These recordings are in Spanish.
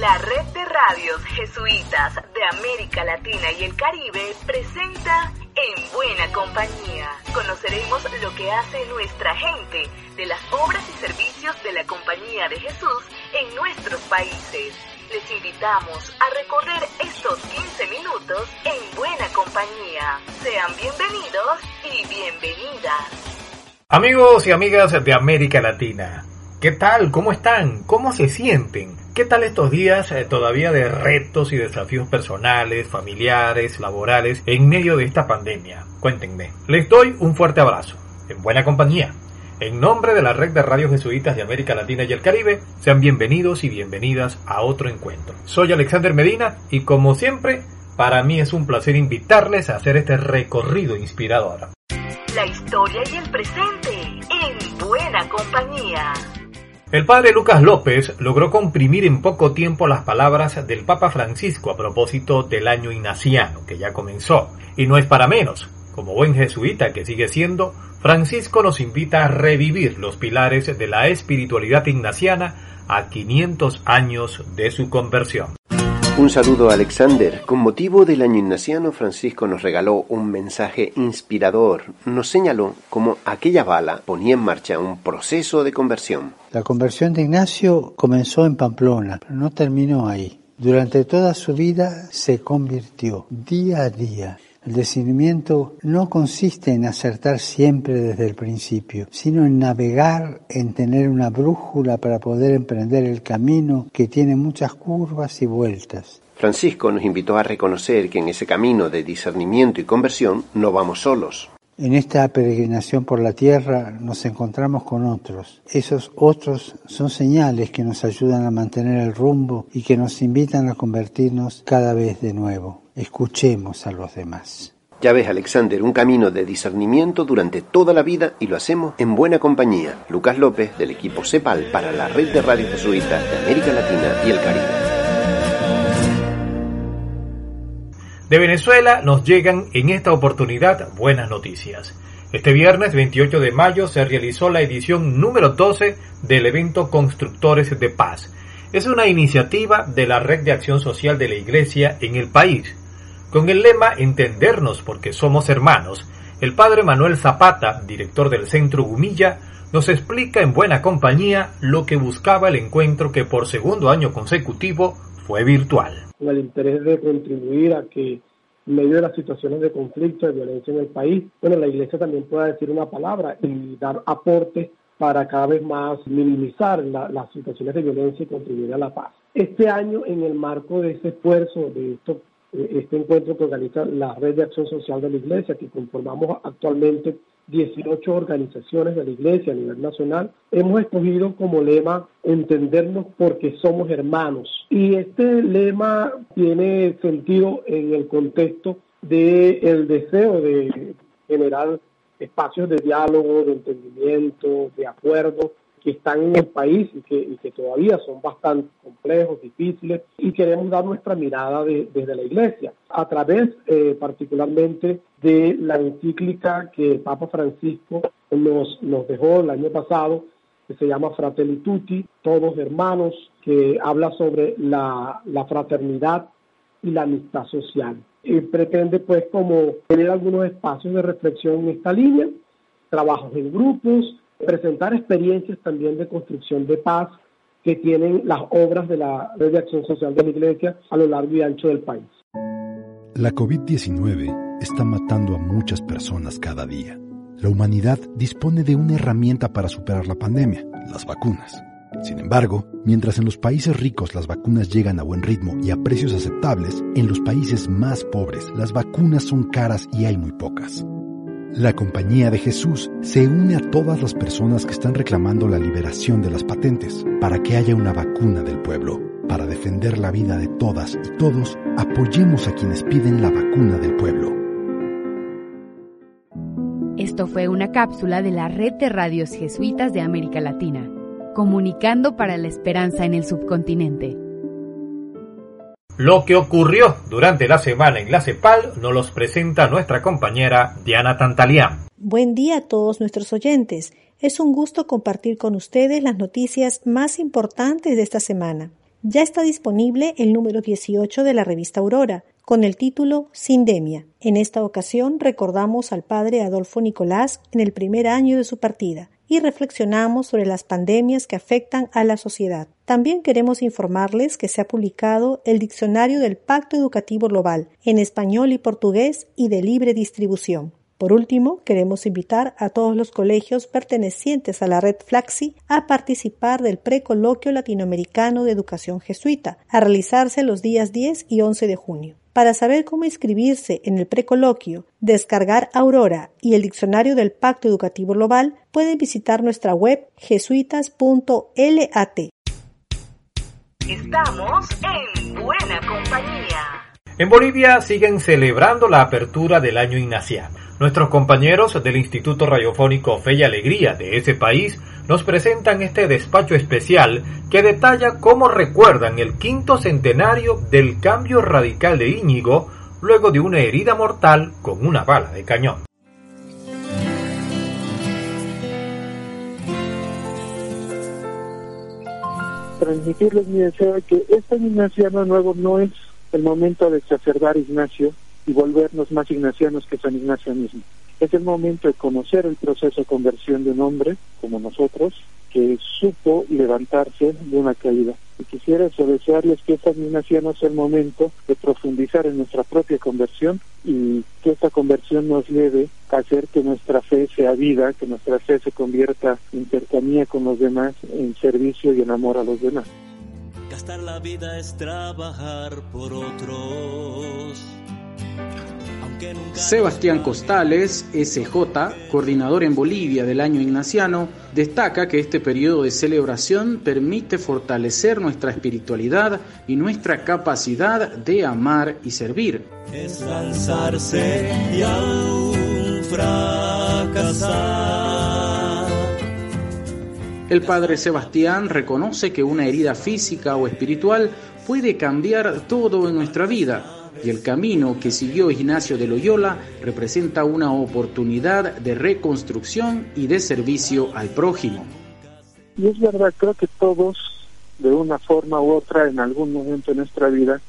La red de radios jesuitas de América Latina y el Caribe presenta En Buena Compañía. Conoceremos lo que hace nuestra gente de las obras y servicios de la Compañía de Jesús en nuestros países. Les invitamos a recorrer estos 15 minutos en Buena Compañía. Sean bienvenidos y bienvenidas. Amigos y amigas de América Latina, ¿qué tal? ¿Cómo están? ¿Cómo se sienten? ¿Qué tal estos días eh, todavía de retos y desafíos personales, familiares, laborales en medio de esta pandemia? Cuéntenme. Les doy un fuerte abrazo, en buena compañía. En nombre de la red de radios jesuitas de América Latina y el Caribe, sean bienvenidos y bienvenidas a otro encuentro. Soy Alexander Medina y como siempre, para mí es un placer invitarles a hacer este recorrido inspirador. La historia y el presente en buena compañía. El padre Lucas López logró comprimir en poco tiempo las palabras del Papa Francisco a propósito del año ignaciano que ya comenzó. Y no es para menos. Como buen jesuita que sigue siendo, Francisco nos invita a revivir los pilares de la espiritualidad ignaciana a 500 años de su conversión. Un saludo a Alexander. Con motivo del año ignaciano, Francisco nos regaló un mensaje inspirador. Nos señaló cómo aquella bala ponía en marcha un proceso de conversión. La conversión de Ignacio comenzó en Pamplona, pero no terminó ahí. Durante toda su vida se convirtió día a día el discernimiento no consiste en acertar siempre desde el principio, sino en navegar, en tener una brújula para poder emprender el camino que tiene muchas curvas y vueltas. Francisco nos invitó a reconocer que en ese camino de discernimiento y conversión no vamos solos. En esta peregrinación por la tierra nos encontramos con otros. Esos otros son señales que nos ayudan a mantener el rumbo y que nos invitan a convertirnos cada vez de nuevo. Escuchemos a los demás. Ya ves, Alexander, un camino de discernimiento durante toda la vida y lo hacemos en buena compañía. Lucas López, del equipo CEPAL para la red de radio jesuitas de América Latina y el Caribe. De Venezuela nos llegan en esta oportunidad buenas noticias. Este viernes 28 de mayo se realizó la edición número 12 del evento Constructores de Paz. Es una iniciativa de la Red de Acción Social de la Iglesia en el país con el lema Entendernos porque somos hermanos, el padre Manuel Zapata, director del Centro Gumilla, nos explica en buena compañía lo que buscaba el encuentro que por segundo año consecutivo fue virtual. Con el interés de contribuir a que en medio de las situaciones de conflicto, de violencia en el país, bueno, la Iglesia también pueda decir una palabra y dar aporte para cada vez más minimizar las situaciones de violencia y contribuir a la paz. Este año, en el marco de ese esfuerzo, de estos este encuentro que organiza la Red de Acción Social de la Iglesia, que conformamos actualmente 18 organizaciones de la Iglesia a nivel nacional, hemos escogido como lema entendernos porque somos hermanos. Y este lema tiene sentido en el contexto del el deseo de generar espacios de diálogo, de entendimiento, de acuerdo que están en el país y que, todavía son bastante complejos, difíciles, y queremos dar nuestra mirada desde la Iglesia, a través eh, particularmente de la encíclica que el Papa Francisco nos, nos dejó el año pasado, que se llama Fratelli Tutti, todos hermanos, que habla sobre la, la fraternidad y la amistad social. Y pretende pues como tener algunos espacios de reflexión en esta línea, trabajos en grupos, presentar experiencias también de construcción de paz que tienen las obras de la Red de Acción Social de la Iglesia a lo largo y ancho del país. La COVID-19 está matando a muchas personas cada día. La humanidad dispone de una herramienta para superar la pandemia, las vacunas. Sin embargo, mientras en los países ricos las vacunas llegan a buen ritmo y a precios aceptables, en los países más pobres las vacunas son caras y hay muy pocas. La Compañía de Jesús se une a todas las personas que están reclamando la liberación de las patentes para que haya una vacuna del pueblo. Para defender la vida de todas y todos, apoyemos a quienes piden la vacuna del pueblo. Esto fue una cápsula de la Red de Radios Jesuitas de América Latina, comunicando para la esperanza en el subcontinente. Lo que ocurrió durante la semana en la CEPAL nos los presenta nuestra compañera Diana Tantalián. Buen día a todos nuestros oyentes. Es un gusto compartir con ustedes las noticias más importantes de esta semana. ya está disponible el número 18 de la revista Aurora, con el título Sindemia. En esta ocasión recordamos al padre Adolfo Nicolás en el primer año de su partida y reflexionamos sobre las pandemias que afectan a la sociedad. También queremos informarles que se ha publicado el Diccionario del Pacto Educativo Global en español y portugués y de libre distribución. Por último, queremos invitar a todos los colegios pertenecientes a la red Flaxi a participar del precoloquio latinoamericano de educación jesuita, a realizarse los días 10 y 11 de junio. Para saber cómo inscribirse en el precoloquio, descargar Aurora y el diccionario del Pacto Educativo Global, pueden visitar nuestra web jesuitas.lat. Estamos en buena compañía. En Bolivia siguen celebrando la apertura del año ignaciano. Nuestros compañeros del Instituto Radiofónico Fe y Alegría de ese país nos presentan este despacho especial que detalla cómo recuerdan el quinto centenario del cambio radical de Íñigo luego de una herida mortal con una bala de cañón. Transmitirles mi deseo de que este nuevo no es el momento de exacerbar Ignacio, y volvernos más ignacianos que San Ignacio mismo. Es el momento de conocer el proceso de conversión de un hombre, como nosotros, que supo levantarse de una caída. Y quisiera eso, desearles que San Ignacio no sea el momento de profundizar en nuestra propia conversión y que esta conversión nos lleve a hacer que nuestra fe sea vida, que nuestra fe se convierta en cercanía con los demás, en servicio y en amor a los demás. Gastar la vida es trabajar por otros Sebastián Costales, SJ, coordinador en Bolivia del año ignaciano, destaca que este periodo de celebración permite fortalecer nuestra espiritualidad y nuestra capacidad de amar y servir. Es lanzarse y aún fracasar. El padre Sebastián reconoce que una herida física o espiritual puede cambiar todo en nuestra vida y el camino que siguió Ignacio de Loyola representa una oportunidad de reconstrucción y de servicio al prójimo. Y es verdad, creo que todos, de una forma u otra, en algún momento de nuestra vida,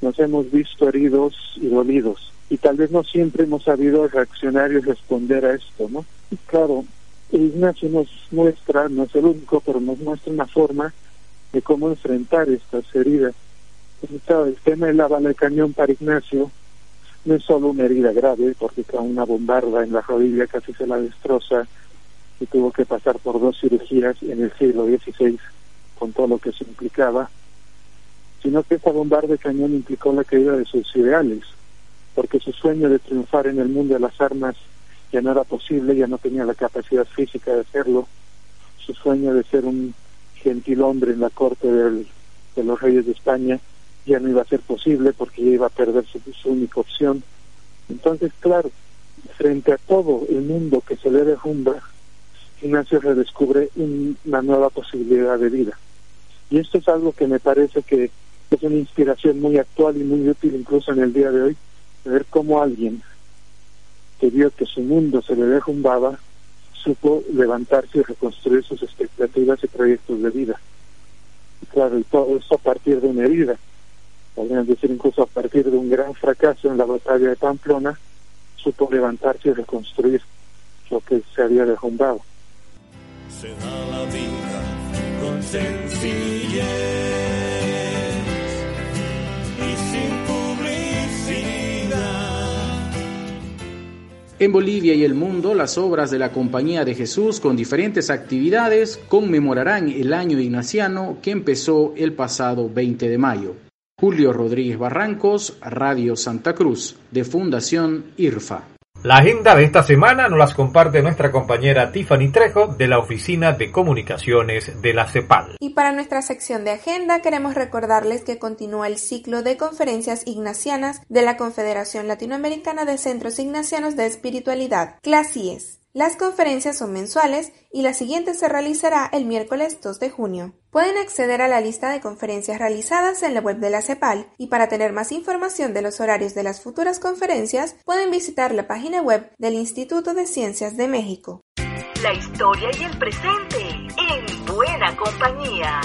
nos hemos visto heridos y dolidos. Y tal vez no siempre hemos sabido reaccionar y responder a esto, ¿no? Y claro, Ignacio nos muestra, no es el único, pero nos muestra una forma de cómo enfrentar estas heridas. El tema de la bala de cañón para Ignacio no es solo una herida grave, porque con una bombarda en la rodilla casi se la destroza y tuvo que pasar por dos cirugías en el siglo XVI con todo lo que se implicaba, sino que esta bombarda de cañón implicó la caída de sus ideales, porque su sueño de triunfar en el mundo de las armas ya no era posible, ya no tenía la capacidad física de hacerlo, su sueño de ser un gentil hombre en la corte de los reyes de España ya no iba a ser posible porque ya iba a perder su, única opción. Entonces, claro, frente a todo el mundo que se le derrumba, Ignacio redescubre una nueva posibilidad de vida. Y esto es algo que me parece que es una inspiración muy actual y muy útil incluso en el día de hoy, de ver cómo alguien que vio que su mundo se le derrumbaba, supo levantarse y reconstruir sus expectativas y proyectos de vida. Y claro, y todo esto a partir de una herida podrían decir incluso a partir de un gran fracaso en la batalla de Pamplona, supo levantarse y reconstruir lo que se había derrumbado. Se da la vida con sencillez En Bolivia y el mundo, las obras de la Compañía de Jesús con diferentes actividades conmemorarán el año ignaciano que empezó el pasado 20 de mayo. Julio Rodríguez Barrancos, Radio Santa Cruz, de Fundación IRFA. La agenda de esta semana nos las comparte nuestra compañera Tiffany Trejo de la Oficina de Comunicaciones de la CEPAL. Y para nuestra sección de agenda queremos recordarles que continúa el ciclo de conferencias ignacianas de la Confederación Latinoamericana de Centros Ignacianos de Espiritualidad, CLASIES. Las conferencias son mensuales y la siguiente se realizará el miércoles 2 de junio. Pueden acceder a la lista de conferencias realizadas en la web de la CEPAL y para tener más información de los horarios de las futuras conferencias pueden visitar la página web del Instituto de Ciencias de México. La historia y el presente en buena compañía.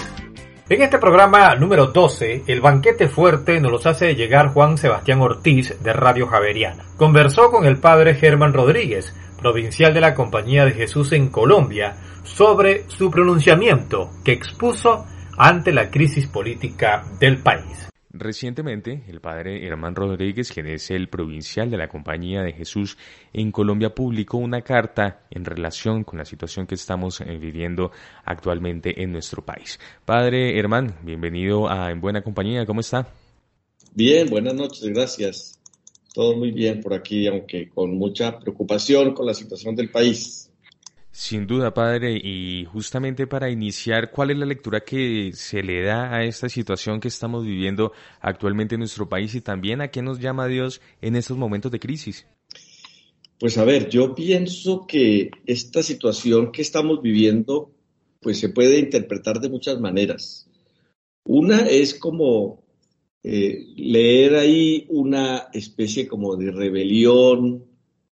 En este programa número 12, el banquete fuerte nos los hace llegar Juan Sebastián Ortiz de Radio Javeriana. Conversó con el padre Germán Rodríguez, provincial de la Compañía de Jesús en Colombia, sobre su pronunciamiento que expuso ante la crisis política del país. Recientemente, el padre Herman Rodríguez, quien es el provincial de la Compañía de Jesús en Colombia, publicó una carta en relación con la situación que estamos eh, viviendo actualmente en nuestro país. Padre Herman, bienvenido a En Buena Compañía, ¿cómo está? Bien, buenas noches, gracias. Todo muy bien por aquí, aunque con mucha preocupación con la situación del país. Sin duda, padre, y justamente para iniciar, ¿cuál es la lectura que se le da a esta situación que estamos viviendo actualmente en nuestro país y también a qué nos llama Dios en estos momentos de crisis? Pues a ver, yo pienso que esta situación que estamos viviendo, pues se puede interpretar de muchas maneras. Una es como eh, leer ahí una especie como de rebelión,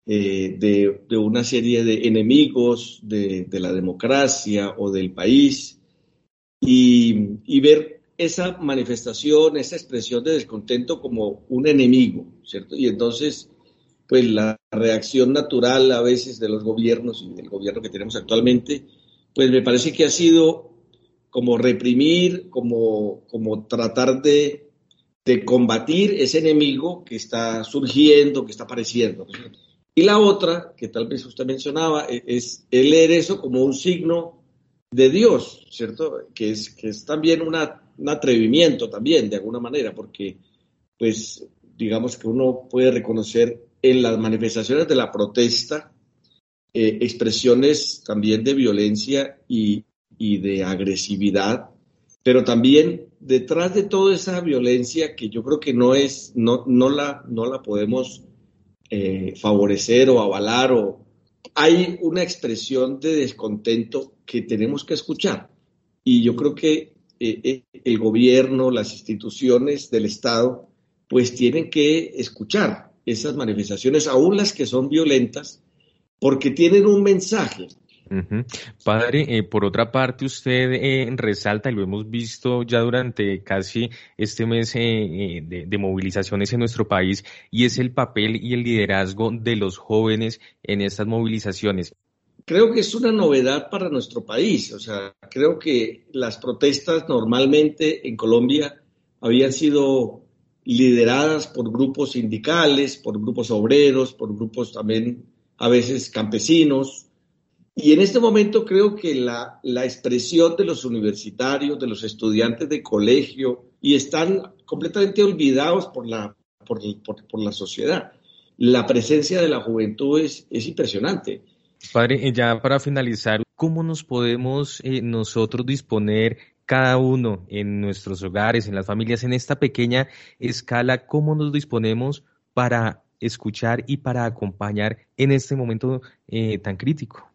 eh, de, una serie de enemigos de, la democracia o del país y, ver esa manifestación, esa expresión de descontento como un enemigo, ¿cierto? Y entonces, pues la reacción natural a veces de los gobiernos y del gobierno que tenemos actualmente, pues me parece que ha sido como reprimir, como, como tratar de, de combatir ese enemigo que está surgiendo, que está apareciendo. Y la otra, que tal vez usted mencionaba, e-, es el leer eso como un signo de Dios, ¿cierto? Que es, que es también un atrevimiento también, de alguna manera, porque pues digamos que uno puede reconocer en las manifestaciones de la protesta eh, expresiones también de violencia y, y de agresividad, pero también detrás de toda esa violencia que yo creo que no es, no, no, la, no la podemos eh, favorecer o avalar o hay una expresión de descontento que tenemos que escuchar. Y yo creo que eh, eh, el gobierno, las instituciones del Estado, pues tienen que escuchar esas manifestaciones, aún las que son violentas, porque tienen un mensaje. Padre, eh, por otra parte, usted eh, resalta, y lo hemos visto ya durante casi este mes eh, de, movilizaciones en nuestro país, y es el papel y el liderazgo de los jóvenes en estas movilizaciones. Creo que es una novedad para nuestro país, o sea, creo que las protestas normalmente en Colombia habían sido lideradas por grupos sindicales, por grupos obreros, por grupos también a veces campesinos, y en este momento creo que la, la, expresión de los universitarios, de los estudiantes de colegio, y están completamente olvidados por la, por, por, la sociedad. La presencia de la juventud es, es impresionante. Padre, eh, ya para finalizar, ¿cómo nos podemos eh, nosotros disponer cada uno en nuestros hogares, en las familias, en esta pequeña escala, cómo nos disponemos para escuchar y para acompañar en este momento eh, tan crítico?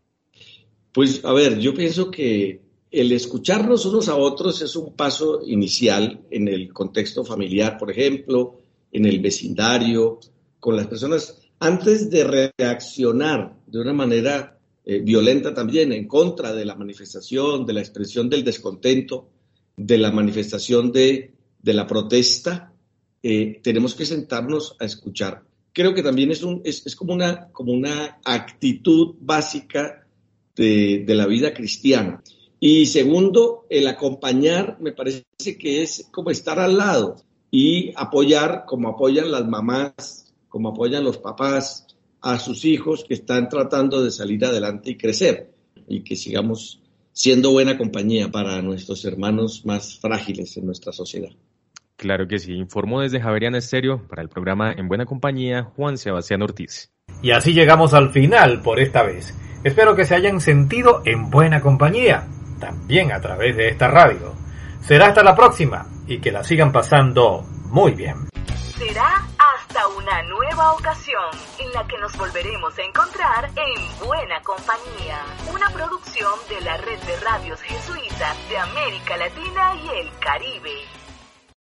Pues a ver, yo pienso que el escucharnos unos a otros es un paso inicial en el contexto familiar, por ejemplo, en el vecindario, con las personas, antes de reaccionar de una manera eh, violenta también en contra de la manifestación, de la expresión del descontento, de la manifestación de, la protesta, eh, tenemos que sentarnos a escuchar. Creo que también es, un, es, como, una, como una actitud básica de, la vida cristiana. Y segundo, el acompañar me parece que es como estar al lado y apoyar como apoyan las mamás, como apoyan los papás a sus hijos que están tratando de salir adelante y crecer y que sigamos siendo buena compañía para nuestros hermanos más frágiles en nuestra sociedad. Claro que sí, informó desde Javeriana Estéreo para el programa En Buena Compañía Juan Sebastián Ortiz. Y así llegamos al final por esta vez. Espero que se hayan sentido en buena compañía, también a través de esta radio. Será hasta la próxima y que la sigan pasando muy bien. Será hasta una nueva ocasión en la que nos volveremos a encontrar en Buena Compañía, una producción de la red de radios jesuitas de América Latina y el Caribe.